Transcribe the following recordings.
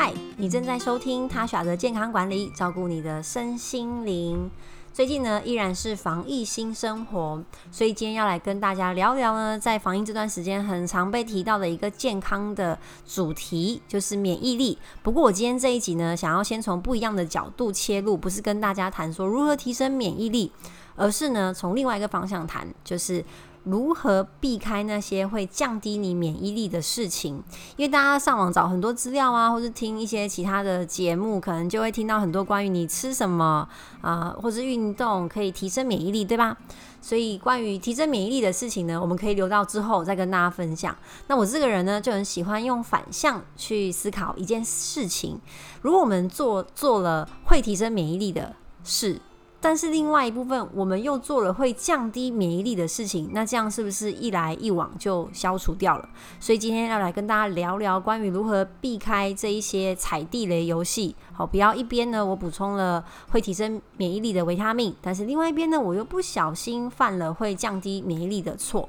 嗨，你正在收听他耍的健康管理，照顾你的身心灵。最近呢，依然是防疫新生活，所以今天要来跟大家聊聊呢，在防疫这段时间很常被提到的一个健康的主题，就是免疫力。不过我今天这一集呢，想要先从不一样的角度切入，不是跟大家谈说如何提升免疫力，而是呢，从另外一个方向谈，就是。如何避开那些会降低你免疫力的事情？因为大家上网找很多资料啊，或是听一些其他的节目，可能就会听到很多关于你吃什么啊，或是运动可以提升免疫力，对吧？所以关于提升免疫力的事情呢，我们可以留到之后再跟大家分享。那我这个人呢，就很喜欢用反向去思考一件事情。如果我们做做了会提升免疫力的事。但是另外一部分，我们又做了会降低免疫力的事情，那这样是不是一来一往就消除掉了？所以今天要来跟大家聊聊关于如何避开这一些踩地雷游戏。好，不要一边呢我补充了会提升免疫力的维他命，但是另外一边呢我又不小心犯了会降低免疫力的错。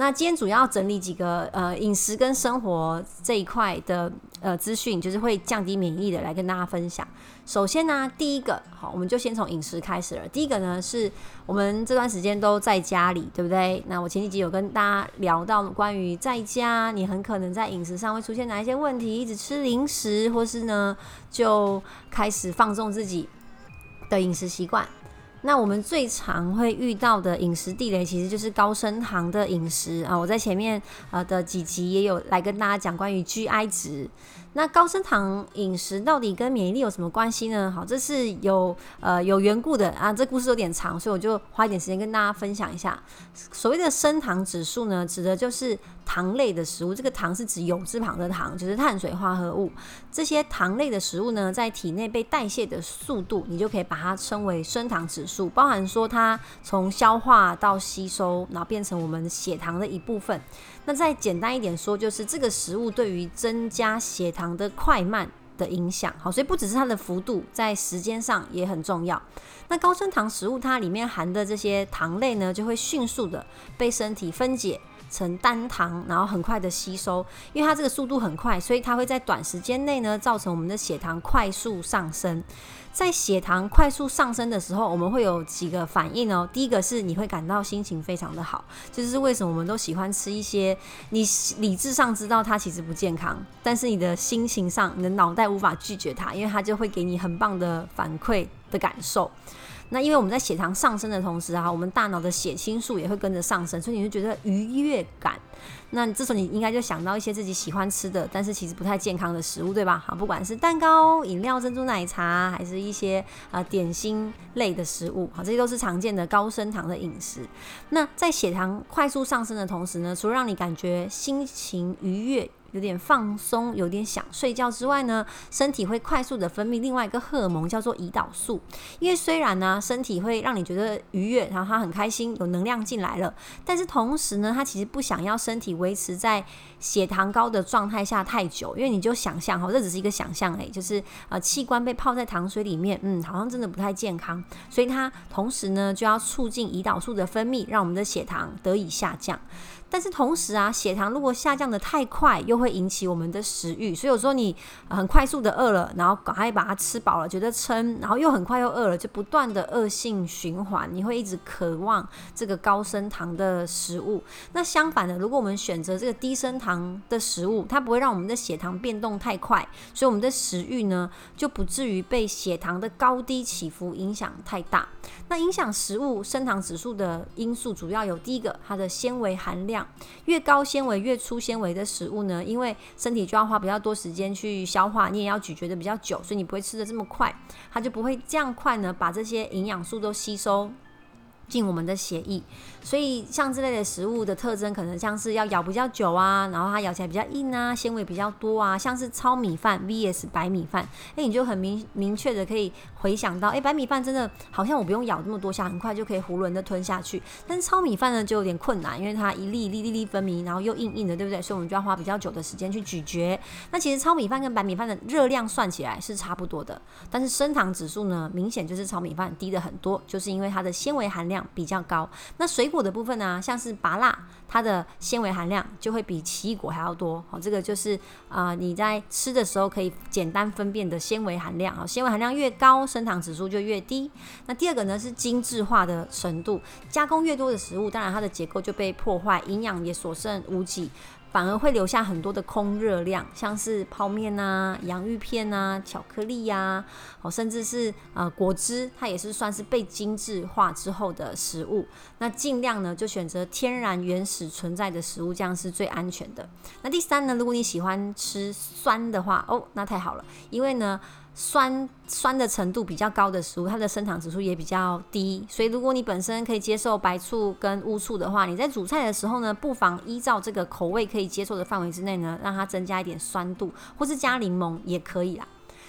那今天主要整理几个呃饮食跟生活这一块的呃资讯，就是会降低免疫力的，来跟大家分享。首先呢，第一个好，我们就先从饮食开始了。第一个呢，是我们这段时间都在家里，对不对？那我前几集有跟大家聊到关于在家，你很可能在饮食上会出现哪一些问题，一直吃零食，或是呢就开始放纵自己的饮食习惯。那我们最常会遇到的饮食地雷，其实就是高升糖的饮食啊。我在前面呃的几集也有来跟大家讲关于 GI 值。那高升糖饮食到底跟免疫力有什么关系呢？好，这是有呃有缘故的啊。这故事有点长，所以我就花一点时间跟大家分享一下。所谓的升糖指数呢，指的就是糖类的食物。这个糖是指有字旁的糖，就是碳水化合物。这些糖类的食物呢，在体内被代谢的速度，你就可以把它称为升糖指数，包含说它从消化到吸收，然后变成我们血糖的一部分。那再简单一点说，就是这个食物对于增加血糖的快慢的影响。好，所以不只是它的幅度，在时间上也很重要。那高升糖食物它里面含的这些糖类呢，就会迅速的被身体分解成单糖，然后很快的吸收。因为它这个速度很快，所以它会在短时间内呢，造成我们的血糖快速上升。在血糖快速上升的时候，我们会有几个反应哦。第一个是你会感到心情非常的好，就是为什么我们都喜欢吃一些你理智上知道它其实不健康，但是你的心情上、你的脑袋无法拒绝它，因为它就会给你很棒的反馈的感受。那因为我们在血糖上升的同时啊，我们大脑的血清素也会跟着上升，所以你就觉得愉悦感。那这时候你应该就想到一些自己喜欢吃的，但是其实不太健康的食物，对吧？好，不管是蛋糕、饮料、珍珠奶茶，还是一些啊点心类的食物，好，这些都是常见的高升糖的饮食。那在血糖快速上升的同时呢，除了让你感觉心情愉悦。有点放松，有点想睡觉之外呢，身体会快速的分泌另外一个荷尔蒙，叫做胰岛素。因为虽然呢，身体会让你觉得愉悦，然后他很开心，有能量进来了，但是同时呢，他其实不想要身体维持在血糖高的状态下太久。因为你就想象哈，这只是一个想象诶，就是呃器官被泡在糖水里面，嗯，好像真的不太健康。所以它同时呢，就要促进胰岛素的分泌，让我们的血糖得以下降。但是同时啊，血糖如果下降的太快，又会引起我们的食欲。所以有时候你很快速的饿了，然后赶快把它吃饱了，觉得撑，然后又很快又饿了，就不断的恶性循环。你会一直渴望这个高升糖的食物。那相反的，如果我们选择这个低升糖糖的食物，它不会让我们的血糖变动太快，所以我们的食欲呢就不至于被血糖的高低起伏影响太大。那影响食物升糖指数的因素主要有第一个，它的纤维含量。越高纤维、越粗纤维的食物呢，因为身体就要花比较多时间去消化，你也要咀嚼的比较久，所以你不会吃的这么快，它就不会这样快呢，把这些营养素都吸收。进我们的血液，所以像这类的食物的特征，可能像是要咬比较久啊，然后它咬起来比较硬啊，纤维比较多啊，像是糙米饭 vs 白米饭，哎，你就很明明确的可以回想到，哎，白米饭真的好像我不用咬这么多下，很快就可以囫囵的吞下去，但是糙米饭呢就有点困难，因为它一粒一粒粒粒分明，然后又硬硬的，对不对？所以我们就要花比较久的时间去咀嚼。那其实糙米饭跟白米饭的热量算起来是差不多的，但是升糖指数呢，明显就是糙米饭低的很多，就是因为它的纤维含量。比较高。那水果的部分呢，像是芭辣，它的纤维含量就会比奇异果还要多。好，这个就是啊，你在吃的时候可以简单分辨的纤维含量。好，纤维含量越高，升糖指数就越低。那第二个呢是精致化的程度，加工越多的食物，当然它的结构就被破坏，营养也所剩无几。反而会留下很多的空热量，像是泡面啊、洋芋片啊、巧克力呀，哦，甚至是呃果汁，它也是算是被精致化之后的食物。那尽量呢就选择天然原始存在的食物，这样是最安全的。那第三呢，如果你喜欢吃酸的话，哦，那太好了，因为呢。酸酸的程度比较高的食物，它的升糖指数也比较低，所以如果你本身可以接受白醋跟乌醋的话，你在煮菜的时候呢，不妨依照这个口味可以接受的范围之内呢，让它增加一点酸度，或是加柠檬也可以啦。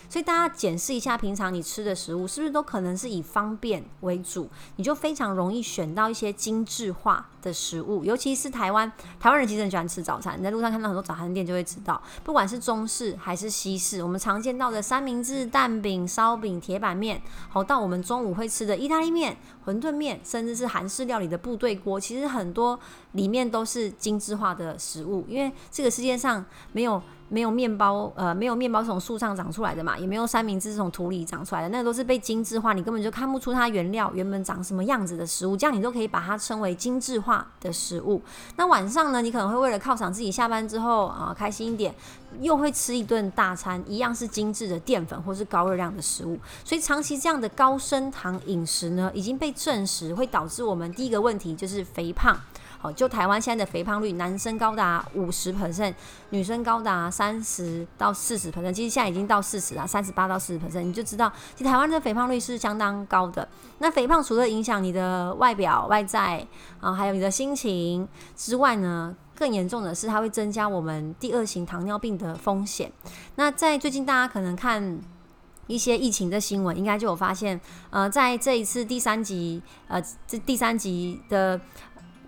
所以大家检视一下，平常你吃的食物是不是都可能是以方便为主？你就非常容易选到一些精致化的食物。尤其是台湾，台湾人其实很喜欢吃早餐。你在路上看到很多早餐店，就会知道，不管是中式还是西式，我们常见到的三明治、蛋饼、烧饼、铁板面，好到我们中午会吃的意大利面、馄饨面，甚至是韩式料理的部队锅，其实很多里面都是精致化的食物。因为这个世界上没有。没有面包，呃，没有面包是从树上长出来的嘛，也没有三明治是从土里长出来的，那都是被精致化，你根本就看不出它原料原本长什么样子的食物，这样你都可以把它称为精致化的食物。那晚上呢，你可能会为了犒赏自己下班之后啊开心一点，又会吃一顿大餐，一样是精致的淀粉或是高热量的食物。所以长期这样的高升糖饮食呢，已经被证实会导致我们第一个问题就是肥胖。好，就台湾现在的肥胖率，男生高达五十 percent，女生高达三十到四十 percent，其实现在已经到四十了，三十八到四十 percent，你就知道，其实台湾的肥胖率是相当高的。那肥胖除了影响你的外表外在啊，还有你的心情之外呢，更严重的是它会增加我们第二型糖尿病的风险。那在最近大家可能看一些疫情的新闻，应该就有发现，呃，在这一次第三集，呃，这第三集的。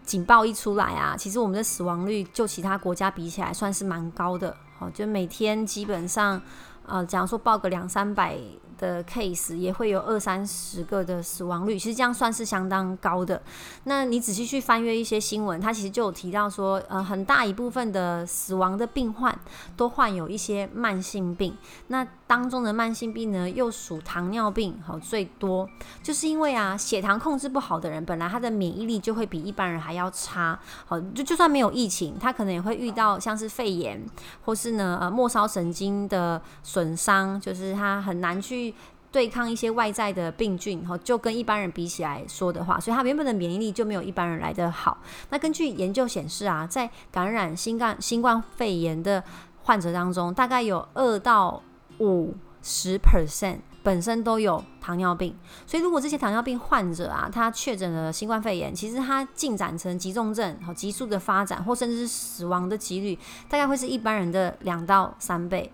警报一出来啊，其实我们的死亡率就其他国家比起来算是蛮高的，好，就每天基本上，呃，假如说报个两三百。的 case 也会有二三十个的死亡率，其实这样算是相当高的。那你仔细去翻阅一些新闻，它其实就有提到说，呃，很大一部分的死亡的病患都患有一些慢性病。那当中的慢性病呢，又属糖尿病好最多，就是因为啊，血糖控制不好的人，本来他的免疫力就会比一般人还要差。好，就就算没有疫情，他可能也会遇到像是肺炎，或是呢，呃，末梢神经的损伤，就是他很难去。对抗一些外在的病菌，哈，就跟一般人比起来说的话，所以他原本的免疫力就没有一般人来的好。那根据研究显示啊，在感染新冠新冠肺炎的患者当中，大概有二到五十 percent 本身都有糖尿病。所以如果这些糖尿病患者啊，他确诊了新冠肺炎，其实他进展成急重症、和急速的发展，或甚至是死亡的几率，大概会是一般人的两到三倍。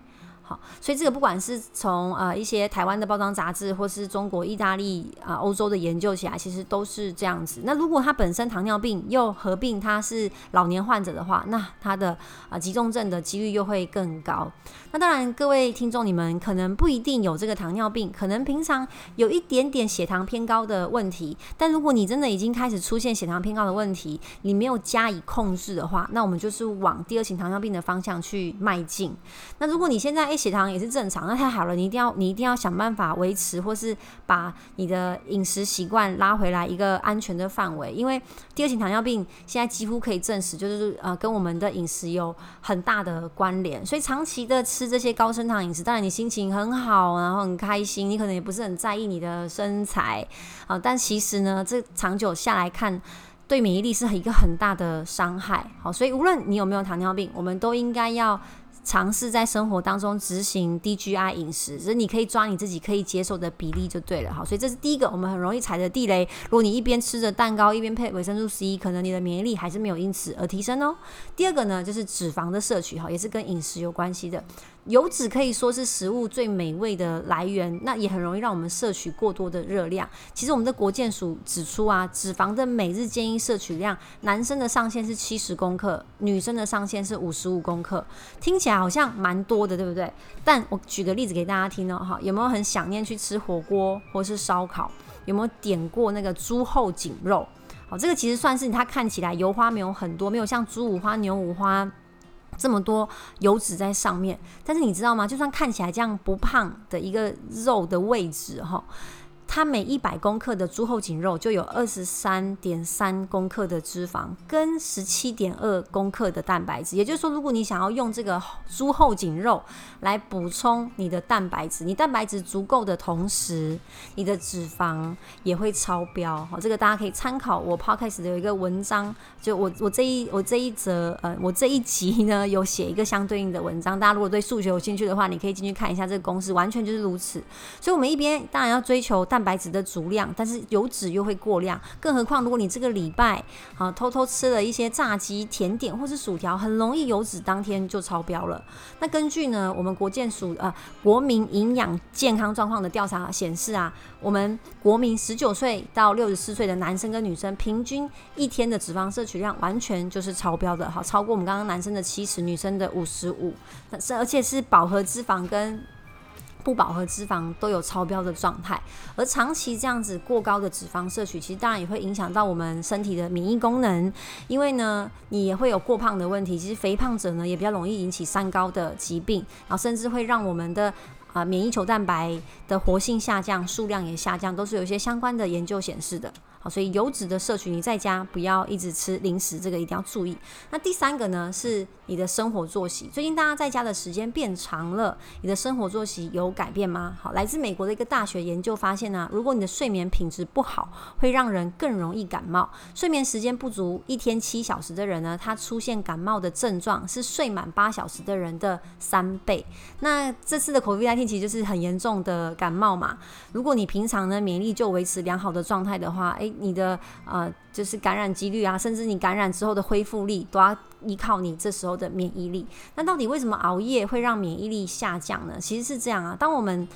好，所以这个不管是从呃一些台湾的包装杂志，或是中国、意大利啊、欧洲的研究起来，其实都是这样子。那如果他本身糖尿病又合并他是老年患者的话，那他的啊急重症的几率又会更高。那当然，各位听众，你们可能不一定有这个糖尿病，可能平常有一点点血糖偏高的问题。但如果你真的已经开始出现血糖偏高的问题，你没有加以控制的话，那我们就是往第二型糖尿病的方向去迈进。那如果你现在血糖也是正常，那太好了。你一定要，你一定要想办法维持，或是把你的饮食习惯拉回来一个安全的范围。因为第二型糖尿病现在几乎可以证实，就是呃跟我们的饮食有很大的关联。所以长期的吃这些高升糖饮食，当然你心情很好，然后很开心，你可能也不是很在意你的身材啊。但其实呢，这长久下来看，对免疫力是一个很大的伤害。好，所以无论你有没有糖尿病，我们都应该要。尝试在生活当中执行 DGI 饮食，只是你可以抓你自己可以接受的比例就对了，哈，所以这是第一个我们很容易踩的地雷。如果你一边吃着蛋糕一边配维生素 C，可能你的免疫力还是没有因此而提升哦。第二个呢，就是脂肪的摄取，哈，也是跟饮食有关系的。油脂可以说是食物最美味的来源，那也很容易让我们摄取过多的热量。其实我们的国健署指出啊，脂肪的每日建议摄取量，男生的上限是七十公克，女生的上限是五十五公克。听起来好像蛮多的，对不对？但我举个例子给大家听哦，哈，有没有很想念去吃火锅或是烧烤？有没有点过那个猪后颈肉？好，这个其实算是它看起来油花没有很多，没有像猪五花、牛五花这么多油脂在上面。但是你知道吗？就算看起来这样不胖的一个肉的位置，哈。它每一百公克的猪后颈肉就有二十三点三公克的脂肪，跟十七点二公克的蛋白质。也就是说，如果你想要用这个猪后颈肉来补充你的蛋白质，你蛋白质足够的同时，你的脂肪也会超标。好，这个大家可以参考我 podcast 的有一个文章，就我我这一我这一则呃我这一集呢有写一个相对应的文章。大家如果对数学有兴趣的话，你可以进去看一下这个公式，完全就是如此。所以，我们一边当然要追求蛋。蛋白质的足量，但是油脂又会过量。更何况，如果你这个礼拜啊偷偷吃了一些炸鸡、甜点或是薯条，很容易油脂当天就超标了。那根据呢，我们国健署呃国民营养健康状况的调查显示啊，我们国民十九岁到六十四岁的男生跟女生，平均一天的脂肪摄取量完全就是超标的，好，超过我们刚刚男生的七十，女生的五十五，而且是饱和脂肪跟。不饱和脂肪都有超标的状态，而长期这样子过高的脂肪摄取，其实当然也会影响到我们身体的免疫功能，因为呢，你也会有过胖的问题。其实肥胖者呢，也比较容易引起三高的疾病，然后甚至会让我们的啊免疫球蛋白的活性下降，数量也下降，都是有一些相关的研究显示的。好，所以油脂的摄取，你在家不要一直吃零食，这个一定要注意。那第三个呢，是你的生活作息。最近大家在家的时间变长了，你的生活作息有改变吗？好，来自美国的一个大学研究发现呢，如果你的睡眠品质不好，会让人更容易感冒。睡眠时间不足一天七小时的人呢，他出现感冒的症状是睡满八小时的人的三倍。那这次的 COVID-19 其实就是很严重的感冒嘛。如果你平常呢免疫力就维持良好的状态的话，诶。你的呃，就是感染几率啊，甚至你感染之后的恢复力，都要依靠你这时候的免疫力。那到底为什么熬夜会让免疫力下降呢？其实是这样啊，当我们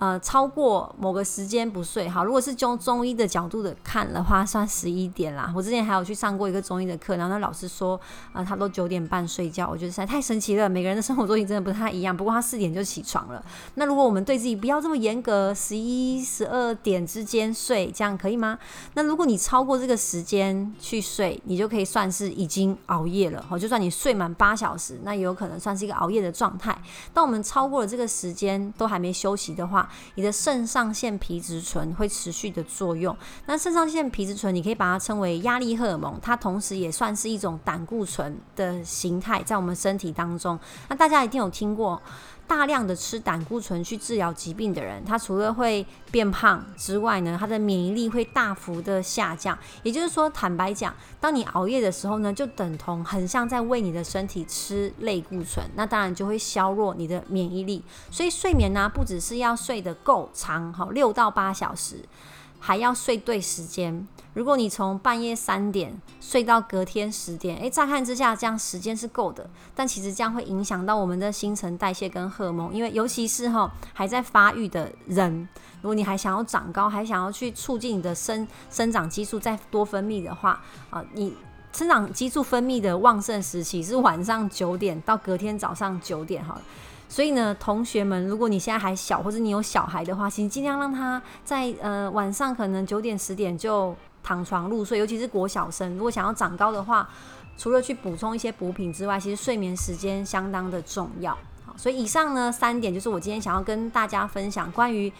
呃，超过某个时间不睡，好，如果是中中医的角度的看的话，算十一点啦。我之前还有去上过一个中医的课，然后那老师说，啊，他都九点半睡觉，我觉得实在太神奇了。每个人的生活作息真的不太一样，不过他四点就起床了。那如果我们对自己不要这么严格，十一、十二点之间睡，这样可以吗？那如果你超过这个时间去睡，你就可以算是已经熬夜了。好，就算你睡满八小时，那也有可能算是一个熬夜的状态。当我们超过了这个时间都还没休息的话，你的肾上腺皮质醇会持续的作用。那肾上腺皮质醇，你可以把它称为压力荷尔蒙，它同时也算是一种胆固醇的形态，在我们身体当中。那大家一定有听过。大量的吃胆固醇去治疗疾病的人，他除了会变胖之外呢，他的免疫力会大幅的下降。也就是说，坦白讲，当你熬夜的时候呢，就等同很像在为你的身体吃类固醇，那当然就会削弱你的免疫力。所以睡眠呢，不只是要睡得够长，好六到八小时。还要睡对时间。如果你从半夜三点睡到隔天十点，诶，乍看之下这样时间是够的，但其实这样会影响到我们的新陈代谢跟荷尔蒙。因为尤其是哈还在发育的人，如果你还想要长高，还想要去促进你的生生长激素再多分泌的话，啊，你生长激素分泌的旺盛时期是晚上九点到隔天早上九点哈。所以呢，同学们，如果你现在还小，或者你有小孩的话，请尽量让他在呃晚上可能九点十点就躺床入睡，尤其是国小生，如果想要长高的话，除了去补充一些补品之外，其实睡眠时间相当的重要。好，所以以上呢三点就是我今天想要跟大家分享关于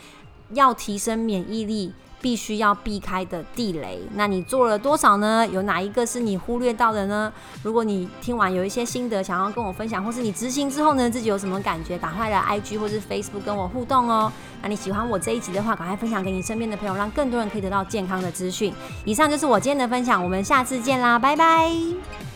要提升免疫力。必须要避开的地雷，那你做了多少呢？有哪一个是你忽略到的呢？如果你听完有一些心得想要跟我分享，或是你执行之后呢，自己有什么感觉，赶快来 IG 或是 Facebook 跟我互动哦。那你喜欢我这一集的话，赶快分享给你身边的朋友，让更多人可以得到健康的资讯。以上就是我今天的分享，我们下次见啦，拜拜。